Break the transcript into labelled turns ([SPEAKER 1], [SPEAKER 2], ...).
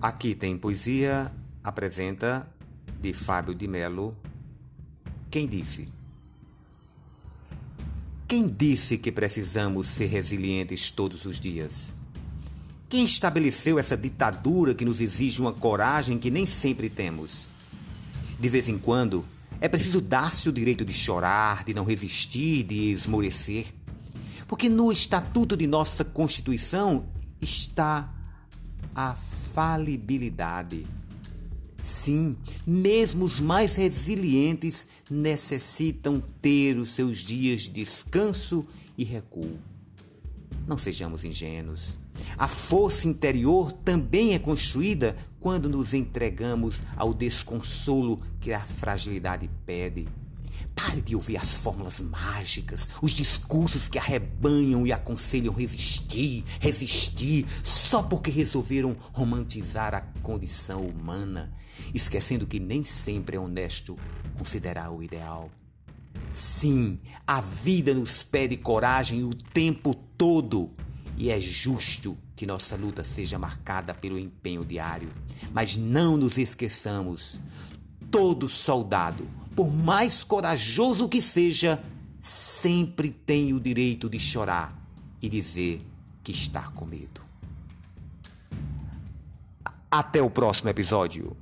[SPEAKER 1] Aqui tem poesia, apresenta de Fábio de Melo. Quem disse? Quem disse que precisamos ser resilientes todos os dias? Quem estabeleceu essa ditadura que nos exige uma coragem que nem sempre temos? De vez em quando, é preciso dar-se o direito de chorar, de não resistir, de esmorecer. Porque no estatuto de nossa Constituição está a falibilidade. Sim, mesmo os mais resilientes necessitam ter os seus dias de descanso e recuo. Não sejamos ingênuos. A força interior também é construída quando nos entregamos ao desconsolo que a fragilidade pede. Pare de ouvir as fórmulas mágicas, os discursos que arrebanham e aconselham resistir, resistir, só porque resolveram romantizar a condição humana, esquecendo que nem sempre é honesto considerar o ideal. Sim, a vida nos pede coragem o tempo todo. E é justo que nossa luta seja marcada pelo empenho diário. Mas não nos esqueçamos: todo soldado por mais corajoso que seja, sempre tem o direito de chorar e dizer que está com medo. Até o próximo episódio.